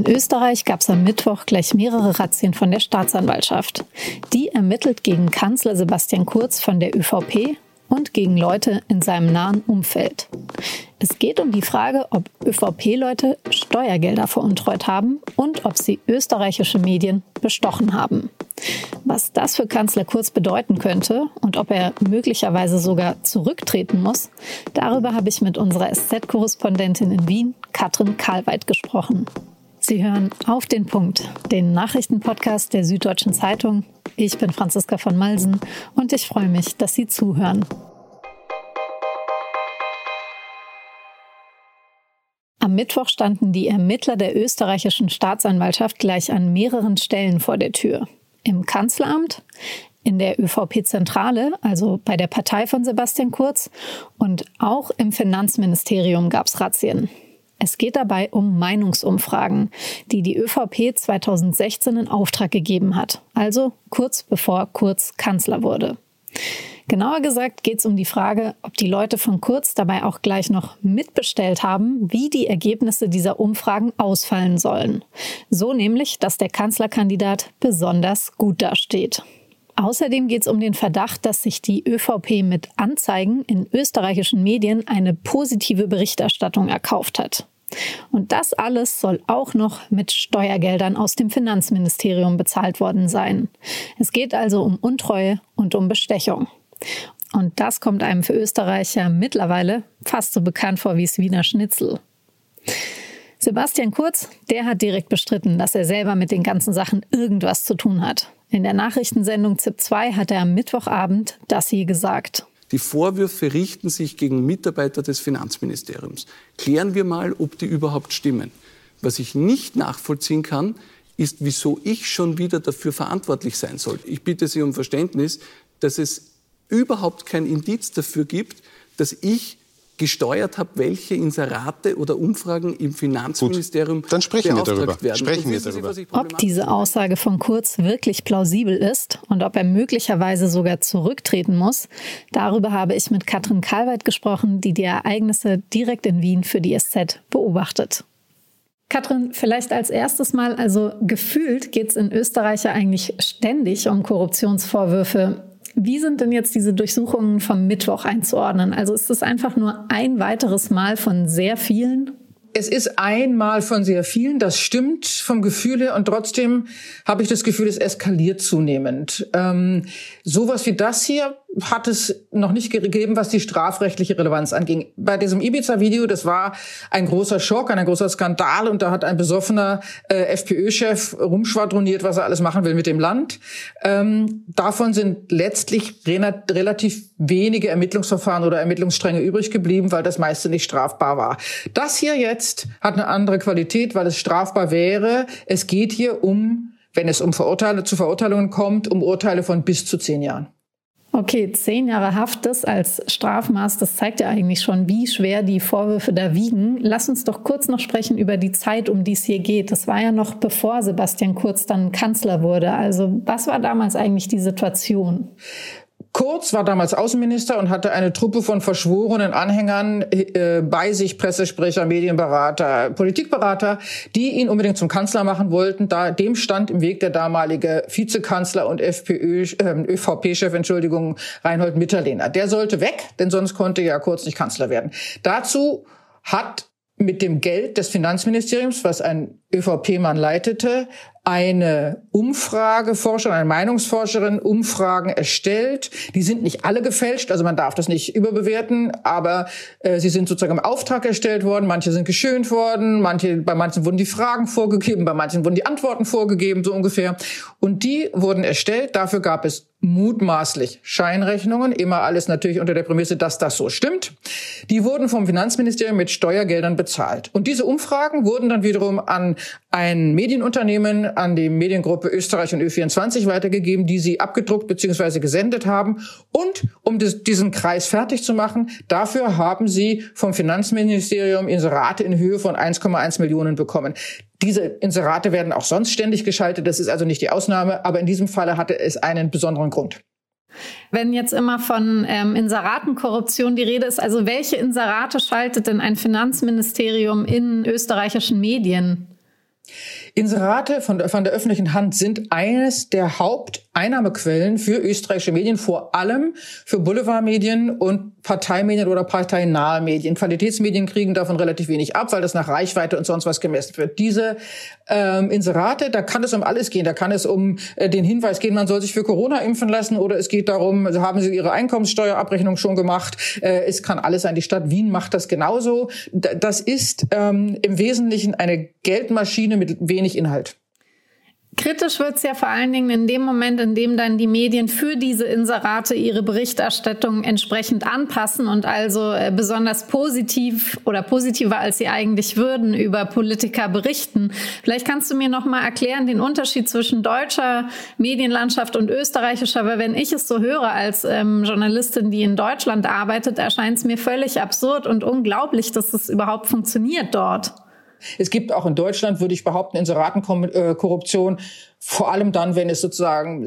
In Österreich gab es am Mittwoch gleich mehrere Razzien von der Staatsanwaltschaft. Die ermittelt gegen Kanzler Sebastian Kurz von der ÖVP und gegen Leute in seinem nahen Umfeld. Es geht um die Frage, ob ÖVP-Leute Steuergelder veruntreut haben und ob sie österreichische Medien bestochen haben. Was das für Kanzler Kurz bedeuten könnte und ob er möglicherweise sogar zurücktreten muss, darüber habe ich mit unserer SZ-Korrespondentin in Wien, Katrin Karlweit, gesprochen. Sie hören auf den Punkt, den Nachrichtenpodcast der Süddeutschen Zeitung. Ich bin Franziska von Malsen und ich freue mich, dass Sie zuhören. Am Mittwoch standen die Ermittler der österreichischen Staatsanwaltschaft gleich an mehreren Stellen vor der Tür. Im Kanzleramt, in der ÖVP-Zentrale, also bei der Partei von Sebastian Kurz, und auch im Finanzministerium gab es Razzien. Es geht dabei um Meinungsumfragen, die die ÖVP 2016 in Auftrag gegeben hat, also kurz bevor Kurz Kanzler wurde. Genauer gesagt geht es um die Frage, ob die Leute von Kurz dabei auch gleich noch mitbestellt haben, wie die Ergebnisse dieser Umfragen ausfallen sollen. So nämlich, dass der Kanzlerkandidat besonders gut dasteht. Außerdem geht es um den Verdacht, dass sich die ÖVP mit Anzeigen in österreichischen Medien eine positive Berichterstattung erkauft hat. Und das alles soll auch noch mit Steuergeldern aus dem Finanzministerium bezahlt worden sein. Es geht also um Untreue und um Bestechung. Und das kommt einem für Österreicher mittlerweile fast so bekannt vor wie das Wiener Schnitzel. Sebastian Kurz, der hat direkt bestritten, dass er selber mit den ganzen Sachen irgendwas zu tun hat. In der Nachrichtensendung ZIP 2 hat er am Mittwochabend das hier gesagt. Die Vorwürfe richten sich gegen Mitarbeiter des Finanzministeriums. Klären wir mal, ob die überhaupt stimmen. Was ich nicht nachvollziehen kann, ist, wieso ich schon wieder dafür verantwortlich sein soll. Ich bitte Sie um Verständnis, dass es überhaupt kein Indiz dafür gibt, dass ich gesteuert habe, welche Inserate oder Umfragen im Finanzministerium Gut, dann sprechen wir darüber. werden. Sprechen wir darüber. Sie, ob diese Aussage von Kurz wirklich plausibel ist und ob er möglicherweise sogar zurücktreten muss, darüber habe ich mit Katrin Kalweit gesprochen, die die Ereignisse direkt in Wien für die SZ beobachtet. Katrin, vielleicht als erstes mal, also gefühlt geht es in Österreich ja eigentlich ständig um Korruptionsvorwürfe. Wie sind denn jetzt diese Durchsuchungen vom Mittwoch einzuordnen? Also ist es einfach nur ein weiteres Mal von sehr vielen? Es ist einmal von sehr vielen, das stimmt vom Gefühl her und trotzdem habe ich das Gefühl, es eskaliert zunehmend. Ähm, sowas wie das hier hat es noch nicht gegeben, was die strafrechtliche Relevanz anging. Bei diesem Ibiza-Video, das war ein großer Schock, ein großer Skandal und da hat ein besoffener äh, FPÖ-Chef rumschwadroniert, was er alles machen will mit dem Land. Ähm, davon sind letztlich re relativ wenige Ermittlungsverfahren oder Ermittlungsstränge übrig geblieben, weil das meiste nicht strafbar war. Das hier jetzt hat eine andere Qualität, weil es strafbar wäre. Es geht hier um, wenn es um Verurteile zu Verurteilungen kommt, um Urteile von bis zu zehn Jahren. Okay, zehn Jahre Haft das als Strafmaß, das zeigt ja eigentlich schon, wie schwer die Vorwürfe da wiegen. Lass uns doch kurz noch sprechen über die Zeit, um die es hier geht. Das war ja noch bevor Sebastian Kurz dann Kanzler wurde. Also was war damals eigentlich die Situation? Kurz war damals Außenminister und hatte eine Truppe von verschworenen Anhängern äh, bei sich, Pressesprecher, Medienberater, Politikberater, die ihn unbedingt zum Kanzler machen wollten. Da dem stand im Weg der damalige Vizekanzler und FPÖ, äh, ÖVP-Chef, Entschuldigung, Reinhold Mitterlehner. Der sollte weg, denn sonst konnte ja Kurz nicht Kanzler werden. Dazu hat mit dem Geld des Finanzministeriums, was ein ÖVP-Mann leitete, eine Umfrageforscherin, eine Meinungsforscherin Umfragen erstellt. Die sind nicht alle gefälscht, also man darf das nicht überbewerten, aber äh, sie sind sozusagen im Auftrag erstellt worden. Manche sind geschönt worden, manche, bei manchen wurden die Fragen vorgegeben, bei manchen wurden die Antworten vorgegeben, so ungefähr. Und die wurden erstellt. Dafür gab es mutmaßlich Scheinrechnungen, immer alles natürlich unter der Prämisse, dass das so stimmt. Die wurden vom Finanzministerium mit Steuergeldern bezahlt. Und diese Umfragen wurden dann wiederum an ein Medienunternehmen, an die Mediengruppe Österreich und Ö24 weitergegeben, die sie abgedruckt bzw. gesendet haben. Und um das, diesen Kreis fertig zu machen, dafür haben sie vom Finanzministerium Inserate in Höhe von 1,1 Millionen bekommen. Diese Inserate werden auch sonst ständig geschaltet. Das ist also nicht die Ausnahme. Aber in diesem Falle hatte es einen besonderen Grund. Wenn jetzt immer von ähm, Inseratenkorruption die Rede ist, also welche Inserate schaltet denn ein Finanzministerium in österreichischen Medien? Inserate von, von der öffentlichen Hand sind eines der Haupteinnahmequellen für österreichische Medien, vor allem für Boulevardmedien und Parteimedien oder parteinahe Medien. Qualitätsmedien kriegen davon relativ wenig ab, weil das nach Reichweite und sonst was gemessen wird. Diese ähm, Inserate, da kann es um alles gehen. Da kann es um äh, den Hinweis gehen, man soll sich für Corona impfen lassen oder es geht darum, haben Sie Ihre Einkommenssteuerabrechnung schon gemacht? Äh, es kann alles sein. Die Stadt Wien macht das genauso. das ist ähm, im Wesentlichen eine Geldmaschine mit wenig Inhalt. Kritisch wird es ja vor allen Dingen in dem Moment, in dem dann die Medien für diese Inserate ihre Berichterstattung entsprechend anpassen und also äh, besonders positiv oder positiver als sie eigentlich würden über Politiker berichten. Vielleicht kannst du mir noch mal erklären den Unterschied zwischen deutscher Medienlandschaft und österreichischer, weil wenn ich es so höre als ähm, Journalistin, die in Deutschland arbeitet, erscheint es mir völlig absurd und unglaublich, dass es überhaupt funktioniert dort. Es gibt auch in Deutschland, würde ich behaupten, Inseratenkorruption. Vor allem dann, wenn es sozusagen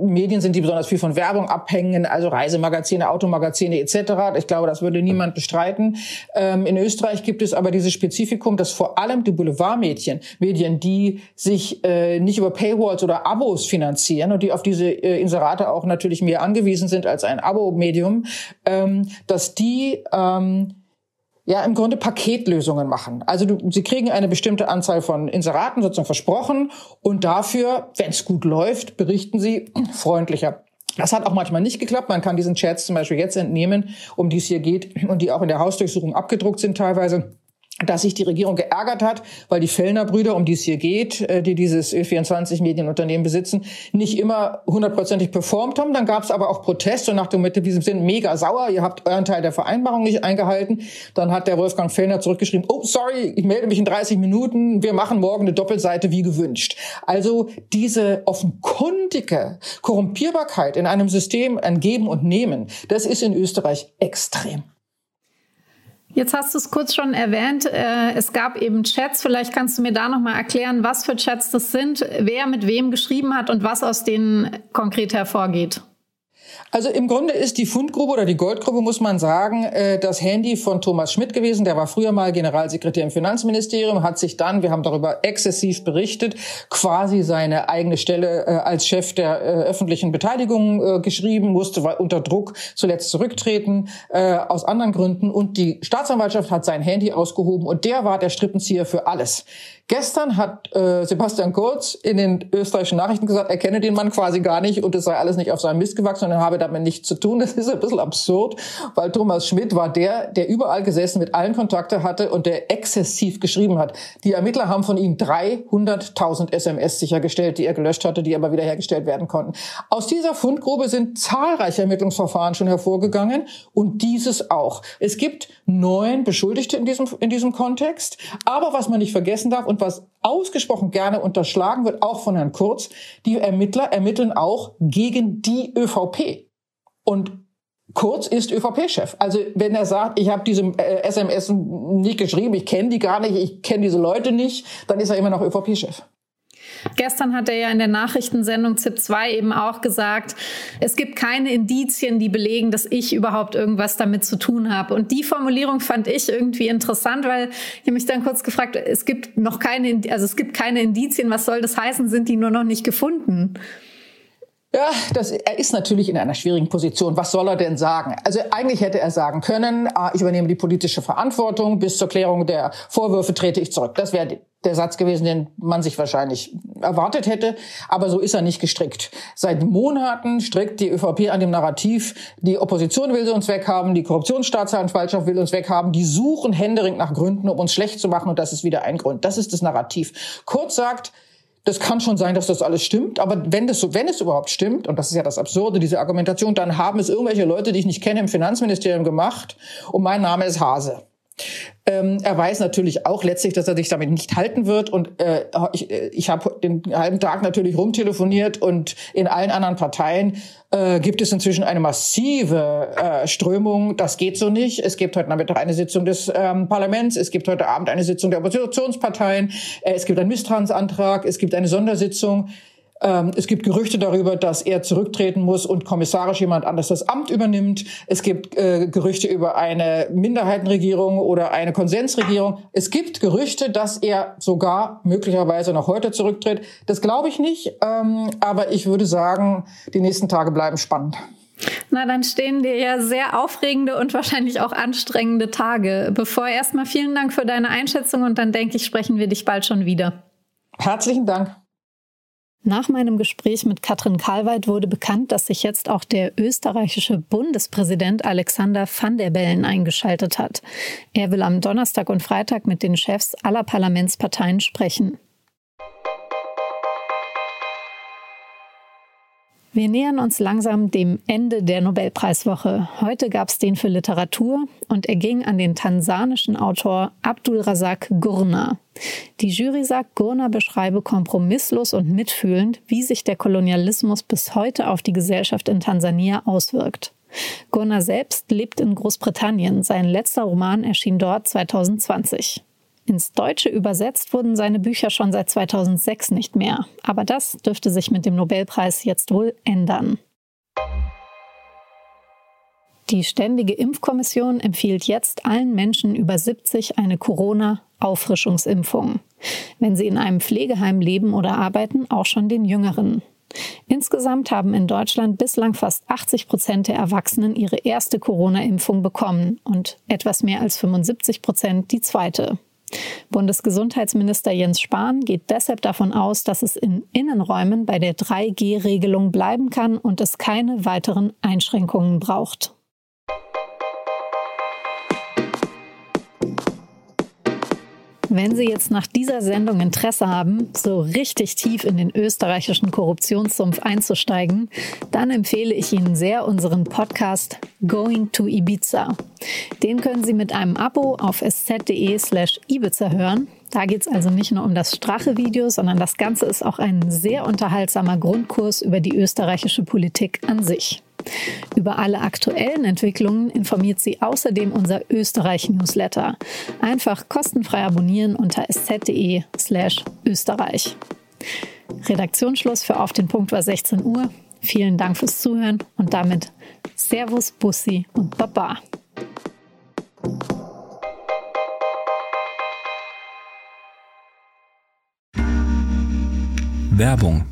Medien sind, die besonders viel von Werbung abhängen, also Reisemagazine, Automagazine etc. Ich glaube, das würde niemand bestreiten. Ähm, in Österreich gibt es aber dieses Spezifikum, dass vor allem die Boulevardmedien, Medien, die sich äh, nicht über Paywalls oder Abos finanzieren und die auf diese äh, Inserate auch natürlich mehr angewiesen sind als ein Abo-Medium, ähm, dass die ähm, ja im Grunde Paketlösungen machen. Also du, sie kriegen eine bestimmte Anzahl von Inseraten sozusagen versprochen und dafür, wenn es gut läuft, berichten sie freundlicher. Das hat auch manchmal nicht geklappt. Man kann diesen Chats zum Beispiel jetzt entnehmen, um die es hier geht und die auch in der Hausdurchsuchung abgedruckt sind teilweise dass sich die Regierung geärgert hat, weil die Fellner Brüder, um die es hier geht, äh, die dieses Ö24 Medienunternehmen besitzen, nicht immer hundertprozentig performt haben. Dann gab es aber auch Protest und nach dem Motto, wir sind mega sauer, ihr habt euren Teil der Vereinbarung nicht eingehalten. Dann hat der Wolfgang Fellner zurückgeschrieben, oh sorry, ich melde mich in 30 Minuten, wir machen morgen eine Doppelseite wie gewünscht. Also diese offenkundige Korrumpierbarkeit in einem System, ein Geben und Nehmen, das ist in Österreich extrem. Jetzt hast du es kurz schon erwähnt. Äh, es gab eben Chats. Vielleicht kannst du mir da noch mal erklären, was für Chats das sind, wer mit wem geschrieben hat und was aus denen konkret hervorgeht. Also im Grunde ist die Fundgrube oder die Goldgrube, muss man sagen, äh, das Handy von Thomas Schmidt gewesen. Der war früher mal Generalsekretär im Finanzministerium, hat sich dann, wir haben darüber exzessiv berichtet, quasi seine eigene Stelle äh, als Chef der äh, öffentlichen Beteiligung geschrieben, musste unter Druck zuletzt zurücktreten, aus anderen Gründen. Und die Staatsanwaltschaft hat sein Handy ausgehoben und der war der Strippenzieher für alles. Gestern hat äh, Sebastian Kurz in den österreichischen Nachrichten gesagt, er kenne den Mann quasi gar nicht und es sei alles nicht auf seinem Mist gewachsen und er habe damit nichts zu tun. Das ist ein bisschen absurd, weil Thomas Schmidt war der, der überall gesessen, mit allen Kontakte hatte und der exzessiv geschrieben hat. Die Ermittler haben von ihm 300.000 SMS sichergestellt, die er gelöscht hatte, die aber wiederhergestellt werden konnten. Aus dieser Fundgrube sind zahlreiche Ermittlungsverfahren schon hervorgegangen und dieses auch. Es gibt neun Beschuldigte in diesem, in diesem Kontext. Aber was man nicht vergessen darf, und was ausgesprochen gerne unterschlagen wird, auch von Herrn Kurz, die Ermittler ermitteln auch gegen die ÖVP. Und Kurz ist ÖVP-Chef. Also wenn er sagt, ich habe diese äh, SMS nicht geschrieben, ich kenne die gar nicht, ich kenne diese Leute nicht, dann ist er immer noch ÖVP-Chef. Gestern hat er ja in der Nachrichtensendung ZIP 2 eben auch gesagt, es gibt keine Indizien, die belegen, dass ich überhaupt irgendwas damit zu tun habe. Und die Formulierung fand ich irgendwie interessant, weil ich habe mich dann kurz gefragt, es gibt noch keine, also es gibt keine Indizien. Was soll das heißen? Sind die nur noch nicht gefunden? Ja, das, er ist natürlich in einer schwierigen Position. Was soll er denn sagen? Also eigentlich hätte er sagen können, ah, ich übernehme die politische Verantwortung, bis zur Klärung der Vorwürfe trete ich zurück. Das wäre der Satz gewesen, den man sich wahrscheinlich erwartet hätte. Aber so ist er nicht gestrickt. Seit Monaten strickt die ÖVP an dem Narrativ, die Opposition will sie uns weghaben, die Korruptionsstaatsanwaltschaft will uns weghaben, die suchen händeringend nach Gründen, um uns schlecht zu machen und das ist wieder ein Grund. Das ist das Narrativ. Kurz sagt, das kann schon sein, dass das alles stimmt, aber wenn das so, wenn es überhaupt stimmt, und das ist ja das Absurde, diese Argumentation, dann haben es irgendwelche Leute, die ich nicht kenne, im Finanzministerium gemacht und mein Name ist Hase. Ähm, er weiß natürlich auch letztlich, dass er sich damit nicht halten wird. Und äh, ich, äh, ich habe den halben Tag natürlich rumtelefoniert und in allen anderen Parteien äh, gibt es inzwischen eine massive äh, Strömung. Das geht so nicht. Es gibt heute Nachmittag eine Sitzung des ähm, Parlaments. Es gibt heute Abend eine Sitzung der Oppositionsparteien. Äh, es gibt einen Misstrauensantrag. Es gibt eine Sondersitzung. Ähm, es gibt Gerüchte darüber, dass er zurücktreten muss und kommissarisch jemand anders das Amt übernimmt. Es gibt äh, Gerüchte über eine Minderheitenregierung oder eine Konsensregierung. Es gibt Gerüchte, dass er sogar möglicherweise noch heute zurücktritt. Das glaube ich nicht, ähm, aber ich würde sagen, die nächsten Tage bleiben spannend. Na, dann stehen dir ja sehr aufregende und wahrscheinlich auch anstrengende Tage. Bevor erstmal vielen Dank für deine Einschätzung und dann denke ich, sprechen wir dich bald schon wieder. Herzlichen Dank. Nach meinem Gespräch mit Katrin Karlweit wurde bekannt, dass sich jetzt auch der österreichische Bundespräsident Alexander van der Bellen eingeschaltet hat. Er will am Donnerstag und Freitag mit den Chefs aller Parlamentsparteien sprechen. Wir nähern uns langsam dem Ende der Nobelpreiswoche. Heute gab es den für Literatur und er ging an den tansanischen Autor Abdul Razak Gurna. Die Jury sagt, Gurna beschreibe kompromisslos und mitfühlend, wie sich der Kolonialismus bis heute auf die Gesellschaft in Tansania auswirkt. Gurna selbst lebt in Großbritannien. Sein letzter Roman erschien dort 2020. Ins Deutsche übersetzt wurden seine Bücher schon seit 2006 nicht mehr. Aber das dürfte sich mit dem Nobelpreis jetzt wohl ändern. Die Ständige Impfkommission empfiehlt jetzt allen Menschen über 70 eine Corona-Auffrischungsimpfung. Wenn sie in einem Pflegeheim leben oder arbeiten, auch schon den Jüngeren. Insgesamt haben in Deutschland bislang fast 80 Prozent der Erwachsenen ihre erste Corona-Impfung bekommen und etwas mehr als 75 Prozent die zweite. Bundesgesundheitsminister Jens Spahn geht deshalb davon aus, dass es in Innenräumen bei der 3G-Regelung bleiben kann und es keine weiteren Einschränkungen braucht. Wenn Sie jetzt nach dieser Sendung Interesse haben, so richtig tief in den österreichischen Korruptionssumpf einzusteigen, dann empfehle ich Ihnen sehr unseren Podcast Going to Ibiza. Den können Sie mit einem Abo auf sz.de slash Ibiza hören. Da geht es also nicht nur um das Strache-Video, sondern das Ganze ist auch ein sehr unterhaltsamer Grundkurs über die österreichische Politik an sich. Über alle aktuellen Entwicklungen informiert Sie außerdem unser Österreich-Newsletter. Einfach kostenfrei abonnieren unter sz.de slash Österreich. Redaktionsschluss für Auf den Punkt war 16 Uhr. Vielen Dank fürs Zuhören und damit Servus, Bussi und Baba. Werbung